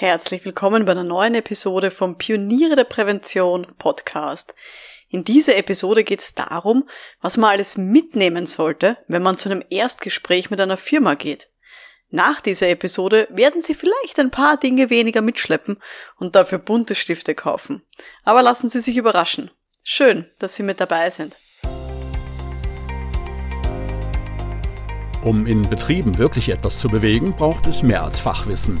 Herzlich willkommen bei einer neuen Episode vom Pioniere der Prävention Podcast. In dieser Episode geht es darum, was man alles mitnehmen sollte, wenn man zu einem Erstgespräch mit einer Firma geht. Nach dieser Episode werden Sie vielleicht ein paar Dinge weniger mitschleppen und dafür bunte Stifte kaufen. Aber lassen Sie sich überraschen. Schön, dass Sie mit dabei sind. Um in Betrieben wirklich etwas zu bewegen, braucht es mehr als Fachwissen.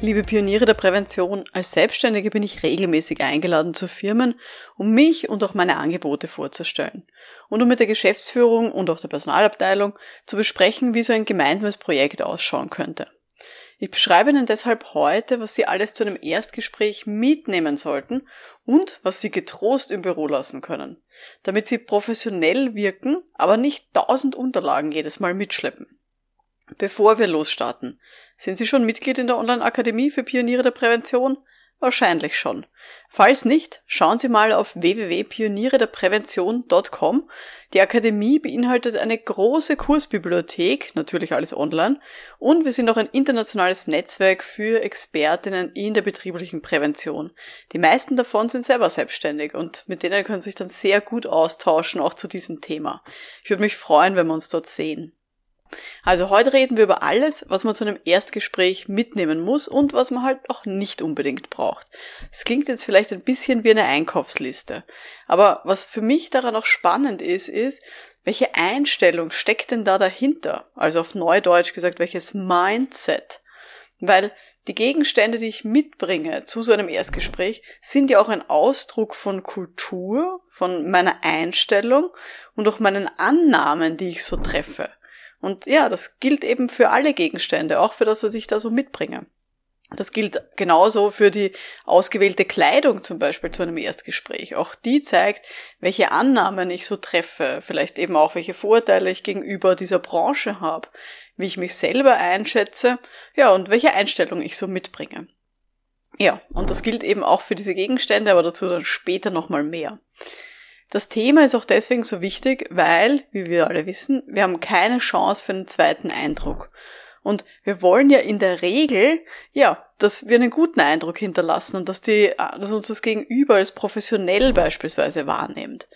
Liebe Pioniere der Prävention, als Selbstständige bin ich regelmäßig eingeladen zu Firmen, um mich und auch meine Angebote vorzustellen und um mit der Geschäftsführung und auch der Personalabteilung zu besprechen, wie so ein gemeinsames Projekt ausschauen könnte. Ich beschreibe Ihnen deshalb heute, was Sie alles zu einem Erstgespräch mitnehmen sollten und was Sie getrost im Büro lassen können, damit Sie professionell wirken, aber nicht tausend Unterlagen jedes Mal mitschleppen. Bevor wir losstarten, sind Sie schon Mitglied in der Online-Akademie für Pioniere der Prävention? Wahrscheinlich schon. Falls nicht, schauen Sie mal auf www.pionierederprävention.com. Die Akademie beinhaltet eine große Kursbibliothek, natürlich alles online, und wir sind auch ein internationales Netzwerk für Expertinnen in der betrieblichen Prävention. Die meisten davon sind selber selbstständig und mit denen können Sie sich dann sehr gut austauschen, auch zu diesem Thema. Ich würde mich freuen, wenn wir uns dort sehen. Also heute reden wir über alles, was man zu einem Erstgespräch mitnehmen muss und was man halt auch nicht unbedingt braucht. Es klingt jetzt vielleicht ein bisschen wie eine Einkaufsliste. Aber was für mich daran auch spannend ist, ist, welche Einstellung steckt denn da dahinter? Also auf Neudeutsch gesagt, welches Mindset? Weil die Gegenstände, die ich mitbringe zu so einem Erstgespräch, sind ja auch ein Ausdruck von Kultur, von meiner Einstellung und auch meinen Annahmen, die ich so treffe. Und ja, das gilt eben für alle Gegenstände, auch für das, was ich da so mitbringe. Das gilt genauso für die ausgewählte Kleidung zum Beispiel zu einem Erstgespräch. Auch die zeigt, welche Annahmen ich so treffe, vielleicht eben auch welche Vorteile ich gegenüber dieser Branche habe, wie ich mich selber einschätze, ja, und welche Einstellung ich so mitbringe. Ja, und das gilt eben auch für diese Gegenstände, aber dazu dann später nochmal mehr. Das Thema ist auch deswegen so wichtig, weil, wie wir alle wissen, wir haben keine Chance für einen zweiten Eindruck. Und wir wollen ja in der Regel, ja, dass wir einen guten Eindruck hinterlassen und dass, die, dass uns das Gegenüber als professionell beispielsweise wahrnimmt.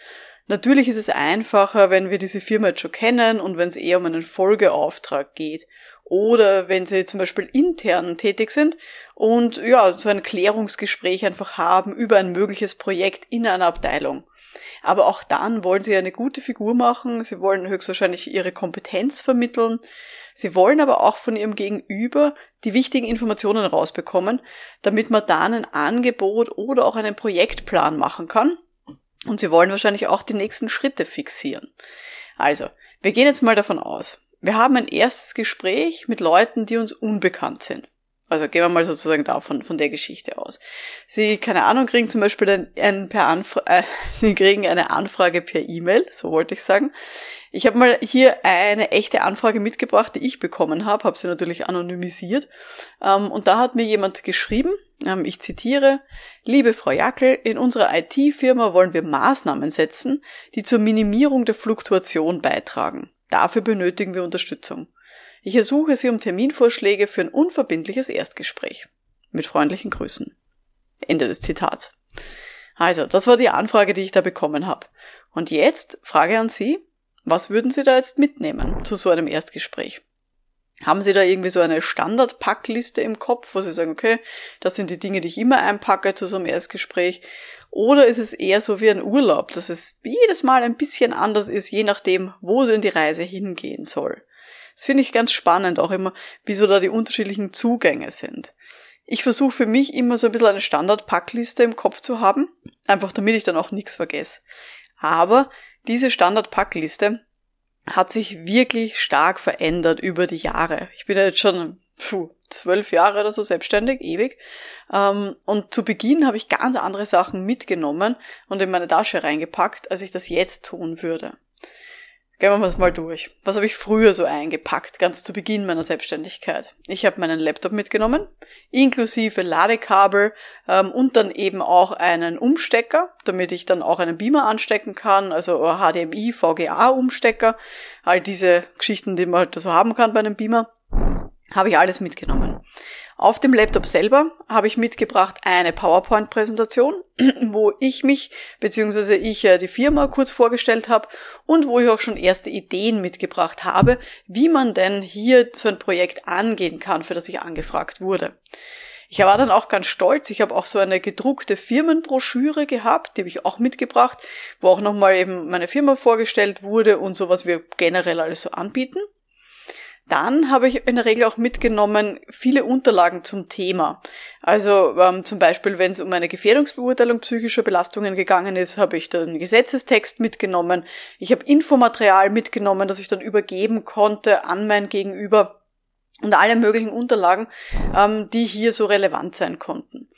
Natürlich ist es einfacher, wenn wir diese Firma jetzt schon kennen und wenn es eher um einen Folgeauftrag geht. Oder wenn sie zum Beispiel intern tätig sind und ja, so ein Klärungsgespräch einfach haben über ein mögliches Projekt in einer Abteilung. Aber auch dann wollen sie eine gute Figur machen, sie wollen höchstwahrscheinlich ihre Kompetenz vermitteln, sie wollen aber auch von ihrem Gegenüber die wichtigen Informationen rausbekommen, damit man dann ein Angebot oder auch einen Projektplan machen kann. Und sie wollen wahrscheinlich auch die nächsten Schritte fixieren. Also, wir gehen jetzt mal davon aus. Wir haben ein erstes Gespräch mit Leuten, die uns unbekannt sind. Also gehen wir mal sozusagen davon, von der Geschichte aus. Sie, keine Ahnung, kriegen zum Beispiel ein, ein per Anfra äh, Sie kriegen eine Anfrage per E-Mail, so wollte ich sagen. Ich habe mal hier eine echte Anfrage mitgebracht, die ich bekommen habe, habe sie natürlich anonymisiert. Ähm, und da hat mir jemand geschrieben, ähm, ich zitiere, Liebe Frau Jackel, in unserer IT-Firma wollen wir Maßnahmen setzen, die zur Minimierung der Fluktuation beitragen. Dafür benötigen wir Unterstützung. Ich ersuche Sie um Terminvorschläge für ein unverbindliches Erstgespräch. Mit freundlichen Grüßen. Ende des Zitats. Also, das war die Anfrage, die ich da bekommen habe. Und jetzt Frage an Sie, was würden Sie da jetzt mitnehmen zu so einem Erstgespräch? Haben Sie da irgendwie so eine Standardpackliste im Kopf, wo Sie sagen, okay, das sind die Dinge, die ich immer einpacke zu so einem Erstgespräch? Oder ist es eher so wie ein Urlaub, dass es jedes Mal ein bisschen anders ist, je nachdem, wo denn die Reise hingehen soll? Das finde ich ganz spannend auch immer, wieso da die unterschiedlichen Zugänge sind. Ich versuche für mich immer so ein bisschen eine Standardpackliste im Kopf zu haben, einfach damit ich dann auch nichts vergesse. Aber diese Standardpackliste hat sich wirklich stark verändert über die Jahre. Ich bin ja jetzt schon puh, zwölf Jahre oder so selbstständig, ewig. Ähm, und zu Beginn habe ich ganz andere Sachen mitgenommen und in meine Tasche reingepackt, als ich das jetzt tun würde. Gehen wir mal durch. Was habe ich früher so eingepackt, ganz zu Beginn meiner Selbstständigkeit? Ich habe meinen Laptop mitgenommen, inklusive Ladekabel ähm, und dann eben auch einen Umstecker, damit ich dann auch einen Beamer anstecken kann, also HDMI, VGA-Umstecker, all diese Geschichten, die man halt so haben kann bei einem Beamer, habe ich alles mitgenommen. Auf dem Laptop selber habe ich mitgebracht eine PowerPoint-Präsentation, wo ich mich bzw. ich die Firma kurz vorgestellt habe und wo ich auch schon erste Ideen mitgebracht habe, wie man denn hier so ein Projekt angehen kann, für das ich angefragt wurde. Ich war dann auch ganz stolz. Ich habe auch so eine gedruckte Firmenbroschüre gehabt, die habe ich auch mitgebracht, wo auch nochmal eben meine Firma vorgestellt wurde und so, was wir generell alles so anbieten. Dann habe ich in der Regel auch mitgenommen viele Unterlagen zum Thema. Also ähm, zum Beispiel, wenn es um eine Gefährdungsbeurteilung psychischer Belastungen gegangen ist, habe ich dann Gesetzestext mitgenommen. Ich habe Infomaterial mitgenommen, das ich dann übergeben konnte an mein Gegenüber und alle möglichen Unterlagen, ähm, die hier so relevant sein konnten.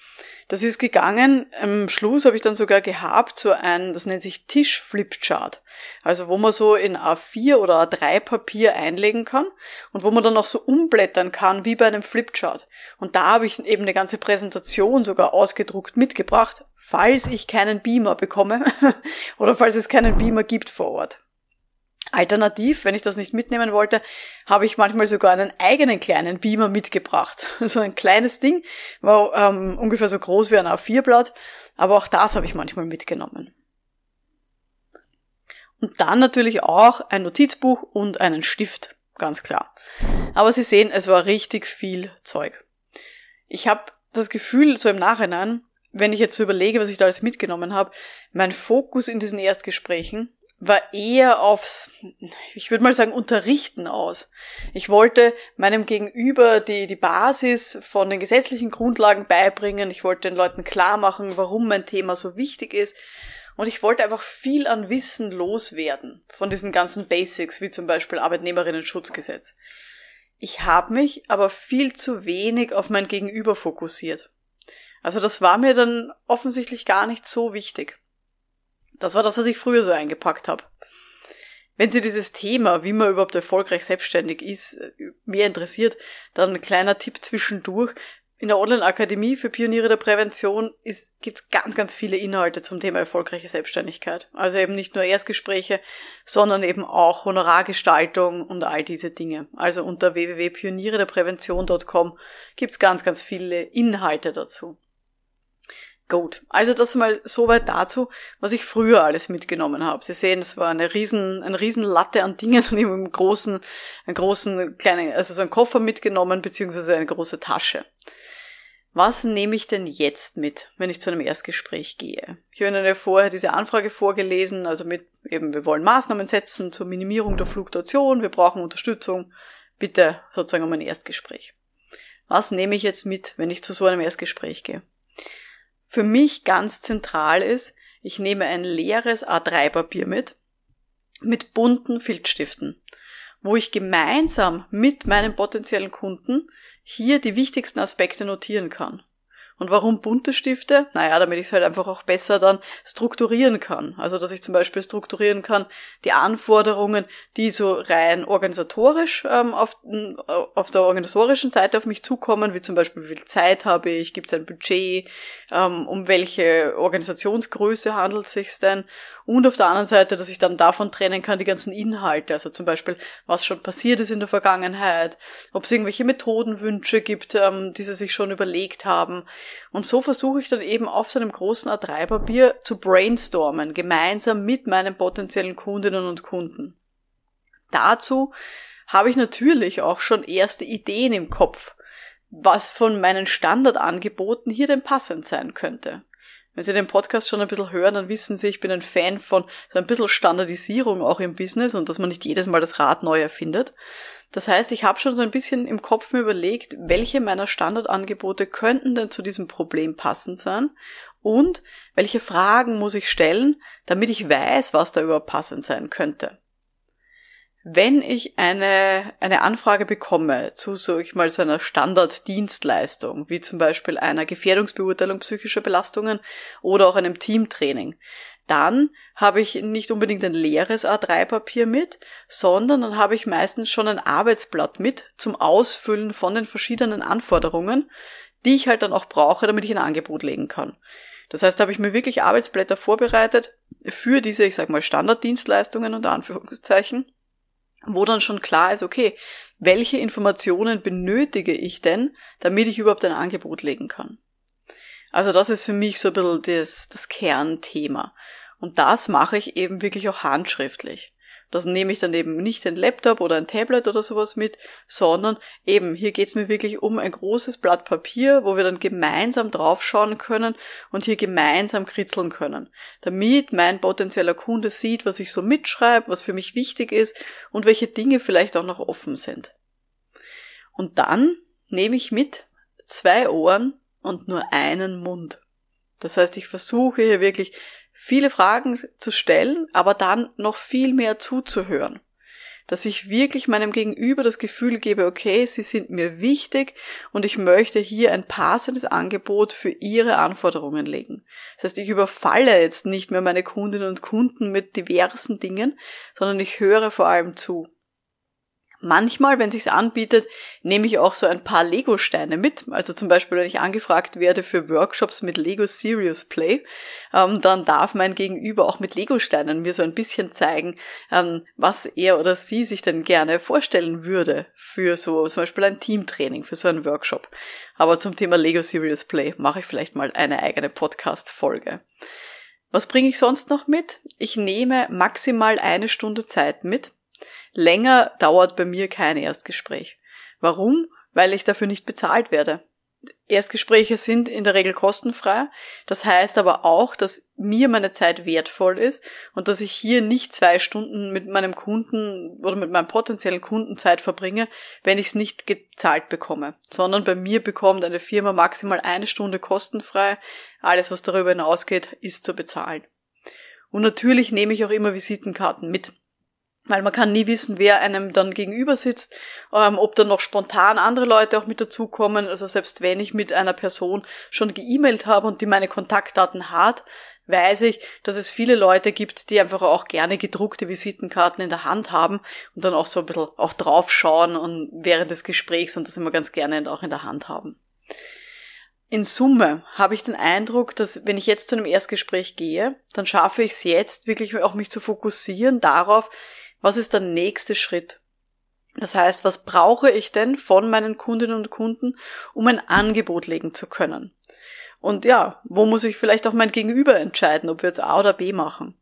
Das ist gegangen. Am Schluss habe ich dann sogar gehabt so ein, das nennt sich Tisch-Flipchart. Also wo man so in A4 oder A3 Papier einlegen kann und wo man dann auch so umblättern kann wie bei einem Flipchart. Und da habe ich eben eine ganze Präsentation sogar ausgedruckt mitgebracht, falls ich keinen Beamer bekomme oder falls es keinen Beamer gibt vor Ort. Alternativ, wenn ich das nicht mitnehmen wollte, habe ich manchmal sogar einen eigenen kleinen Beamer mitgebracht. So ein kleines Ding, war ähm, ungefähr so groß wie ein A4-Blatt, aber auch das habe ich manchmal mitgenommen. Und dann natürlich auch ein Notizbuch und einen Stift, ganz klar. Aber Sie sehen, es war richtig viel Zeug. Ich habe das Gefühl, so im Nachhinein, wenn ich jetzt so überlege, was ich da alles mitgenommen habe, mein Fokus in diesen Erstgesprächen war eher aufs, ich würde mal sagen, Unterrichten aus. Ich wollte meinem Gegenüber die, die Basis von den gesetzlichen Grundlagen beibringen. Ich wollte den Leuten klar machen, warum mein Thema so wichtig ist. Und ich wollte einfach viel an Wissen loswerden von diesen ganzen Basics, wie zum Beispiel Arbeitnehmerinnen-Schutzgesetz. Ich habe mich aber viel zu wenig auf mein Gegenüber fokussiert. Also das war mir dann offensichtlich gar nicht so wichtig. Das war das, was ich früher so eingepackt habe. Wenn Sie dieses Thema, wie man überhaupt erfolgreich selbstständig ist, mehr interessiert, dann ein kleiner Tipp zwischendurch. In der Online-Akademie für Pioniere der Prävention gibt es ganz, ganz viele Inhalte zum Thema erfolgreiche Selbstständigkeit. Also eben nicht nur Erstgespräche, sondern eben auch Honorargestaltung und all diese Dinge. Also unter www.pionierederprävention.com gibt es ganz, ganz viele Inhalte dazu. Gut, also das mal soweit dazu, was ich früher alles mitgenommen habe. Sie sehen, es war eine riesen, eine riesen Latte an Dingen und ich habe einen großen, einen großen kleinen, also so einen Koffer mitgenommen, beziehungsweise eine große Tasche. Was nehme ich denn jetzt mit, wenn ich zu einem Erstgespräch gehe? Ich habe Ihnen ja vorher diese Anfrage vorgelesen, also mit eben, wir wollen Maßnahmen setzen zur Minimierung der Fluktuation, wir brauchen Unterstützung, bitte sozusagen um ein Erstgespräch. Was nehme ich jetzt mit, wenn ich zu so einem Erstgespräch gehe? Für mich ganz zentral ist, ich nehme ein leeres A3-Papier mit, mit bunten Filzstiften, wo ich gemeinsam mit meinem potenziellen Kunden hier die wichtigsten Aspekte notieren kann. Und warum bunte Stifte? Naja, damit ich es halt einfach auch besser dann strukturieren kann. Also, dass ich zum Beispiel strukturieren kann, die Anforderungen, die so rein organisatorisch ähm, auf, äh, auf der organisatorischen Seite auf mich zukommen, wie zum Beispiel, wie viel Zeit habe ich, gibt es ein Budget, ähm, um welche Organisationsgröße handelt es sich denn und auf der anderen Seite, dass ich dann davon trennen kann die ganzen Inhalte, also zum Beispiel, was schon passiert ist in der Vergangenheit, ob es irgendwelche Methodenwünsche gibt, ähm, die sie sich schon überlegt haben. Und so versuche ich dann eben auf so einem großen A3-Papier zu brainstormen, gemeinsam mit meinen potenziellen Kundinnen und Kunden. Dazu habe ich natürlich auch schon erste Ideen im Kopf, was von meinen Standardangeboten hier denn passend sein könnte. Wenn Sie den Podcast schon ein bisschen hören, dann wissen Sie, ich bin ein Fan von so ein bisschen Standardisierung auch im Business und dass man nicht jedes Mal das Rad neu erfindet. Das heißt, ich habe schon so ein bisschen im Kopf mir überlegt, welche meiner Standardangebote könnten denn zu diesem Problem passend sein und welche Fragen muss ich stellen, damit ich weiß, was da überhaupt passend sein könnte. Wenn ich eine, eine Anfrage bekomme zu, so ich mal, so einer Standarddienstleistung, wie zum Beispiel einer Gefährdungsbeurteilung psychischer Belastungen oder auch einem Teamtraining, dann habe ich nicht unbedingt ein leeres A3-Papier mit, sondern dann habe ich meistens schon ein Arbeitsblatt mit zum Ausfüllen von den verschiedenen Anforderungen, die ich halt dann auch brauche, damit ich ein Angebot legen kann. Das heißt, da habe ich mir wirklich Arbeitsblätter vorbereitet für diese, ich sag mal, Standarddienstleistungen unter Anführungszeichen, wo dann schon klar ist, okay, welche Informationen benötige ich denn, damit ich überhaupt ein Angebot legen kann. Also das ist für mich so ein bisschen das, das Kernthema. Und das mache ich eben wirklich auch handschriftlich. Das nehme ich dann eben nicht ein Laptop oder ein Tablet oder sowas mit, sondern eben hier geht's mir wirklich um ein großes Blatt Papier, wo wir dann gemeinsam draufschauen können und hier gemeinsam kritzeln können, damit mein potenzieller Kunde sieht, was ich so mitschreibe, was für mich wichtig ist und welche Dinge vielleicht auch noch offen sind. Und dann nehme ich mit zwei Ohren und nur einen Mund. Das heißt, ich versuche hier wirklich viele Fragen zu stellen, aber dann noch viel mehr zuzuhören. Dass ich wirklich meinem Gegenüber das Gefühl gebe, okay, sie sind mir wichtig und ich möchte hier ein passendes Angebot für ihre Anforderungen legen. Das heißt, ich überfalle jetzt nicht mehr meine Kundinnen und Kunden mit diversen Dingen, sondern ich höre vor allem zu. Manchmal, wenn sich's anbietet, nehme ich auch so ein paar Lego-Steine mit. Also zum Beispiel, wenn ich angefragt werde für Workshops mit Lego Serious Play, ähm, dann darf mein Gegenüber auch mit Lego-Steinen mir so ein bisschen zeigen, ähm, was er oder sie sich denn gerne vorstellen würde für so zum Beispiel ein Teamtraining, für so einen Workshop. Aber zum Thema Lego Serious Play mache ich vielleicht mal eine eigene Podcast-Folge. Was bringe ich sonst noch mit? Ich nehme maximal eine Stunde Zeit mit Länger dauert bei mir kein Erstgespräch. Warum? Weil ich dafür nicht bezahlt werde. Erstgespräche sind in der Regel kostenfrei. Das heißt aber auch, dass mir meine Zeit wertvoll ist und dass ich hier nicht zwei Stunden mit meinem Kunden oder mit meinem potenziellen Kunden Zeit verbringe, wenn ich es nicht gezahlt bekomme, sondern bei mir bekommt eine Firma maximal eine Stunde kostenfrei. Alles, was darüber hinausgeht, ist zu bezahlen. Und natürlich nehme ich auch immer Visitenkarten mit weil man kann nie wissen, wer einem dann gegenüber sitzt, ähm, ob dann noch spontan andere Leute auch mit dazukommen. Also selbst wenn ich mit einer Person schon geemailt habe und die meine Kontaktdaten hat, weiß ich, dass es viele Leute gibt, die einfach auch gerne gedruckte Visitenkarten in der Hand haben und dann auch so ein bisschen auch draufschauen und während des Gesprächs und das immer ganz gerne auch in der Hand haben. In Summe habe ich den Eindruck, dass wenn ich jetzt zu einem Erstgespräch gehe, dann schaffe ich es jetzt wirklich auch mich zu fokussieren darauf, was ist der nächste Schritt? Das heißt, was brauche ich denn von meinen Kundinnen und Kunden, um ein Angebot legen zu können? Und ja, wo muss ich vielleicht auch mein Gegenüber entscheiden, ob wir jetzt A oder B machen?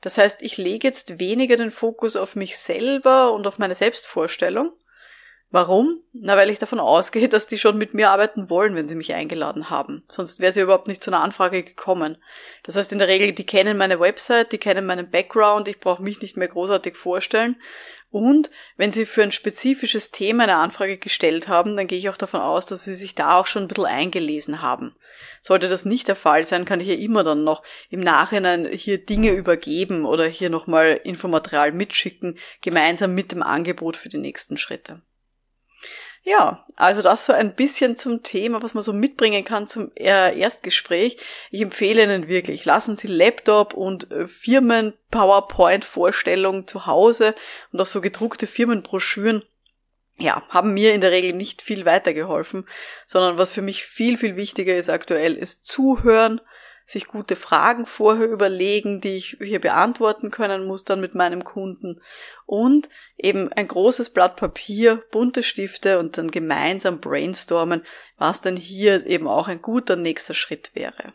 Das heißt, ich lege jetzt weniger den Fokus auf mich selber und auf meine Selbstvorstellung, Warum? Na, weil ich davon ausgehe, dass die schon mit mir arbeiten wollen, wenn sie mich eingeladen haben. Sonst wäre sie überhaupt nicht zu einer Anfrage gekommen. Das heißt, in der Regel, die kennen meine Website, die kennen meinen Background, ich brauche mich nicht mehr großartig vorstellen. Und wenn sie für ein spezifisches Thema eine Anfrage gestellt haben, dann gehe ich auch davon aus, dass sie sich da auch schon ein bisschen eingelesen haben. Sollte das nicht der Fall sein, kann ich ja immer dann noch im Nachhinein hier Dinge übergeben oder hier nochmal Infomaterial mitschicken, gemeinsam mit dem Angebot für die nächsten Schritte. Ja, also das so ein bisschen zum Thema, was man so mitbringen kann zum äh, Erstgespräch. Ich empfehle Ihnen wirklich, lassen Sie Laptop und äh, Firmen-PowerPoint-Vorstellungen zu Hause und auch so gedruckte Firmenbroschüren ja, haben mir in der Regel nicht viel weitergeholfen, sondern was für mich viel, viel wichtiger ist aktuell, ist zuhören, sich gute Fragen vorher überlegen, die ich hier beantworten können muss dann mit meinem Kunden und eben ein großes Blatt Papier, bunte Stifte und dann gemeinsam brainstormen, was dann hier eben auch ein guter nächster Schritt wäre.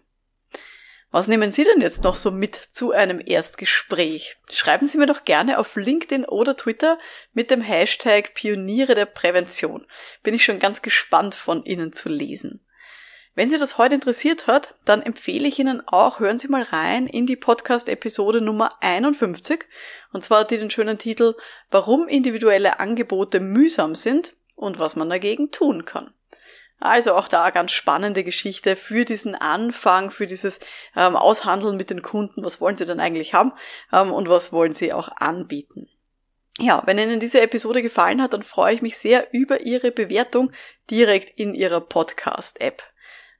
Was nehmen Sie denn jetzt noch so mit zu einem Erstgespräch? Schreiben Sie mir doch gerne auf LinkedIn oder Twitter mit dem Hashtag Pioniere der Prävention. Bin ich schon ganz gespannt von Ihnen zu lesen. Wenn Sie das heute interessiert hat, dann empfehle ich Ihnen auch, hören Sie mal rein in die Podcast-Episode Nummer 51. Und zwar hat die den schönen Titel Warum individuelle Angebote mühsam sind und was man dagegen tun kann. Also auch da ganz spannende Geschichte für diesen Anfang, für dieses ähm, Aushandeln mit den Kunden. Was wollen Sie denn eigentlich haben ähm, und was wollen Sie auch anbieten? Ja, wenn Ihnen diese Episode gefallen hat, dann freue ich mich sehr über Ihre Bewertung direkt in Ihrer Podcast-App.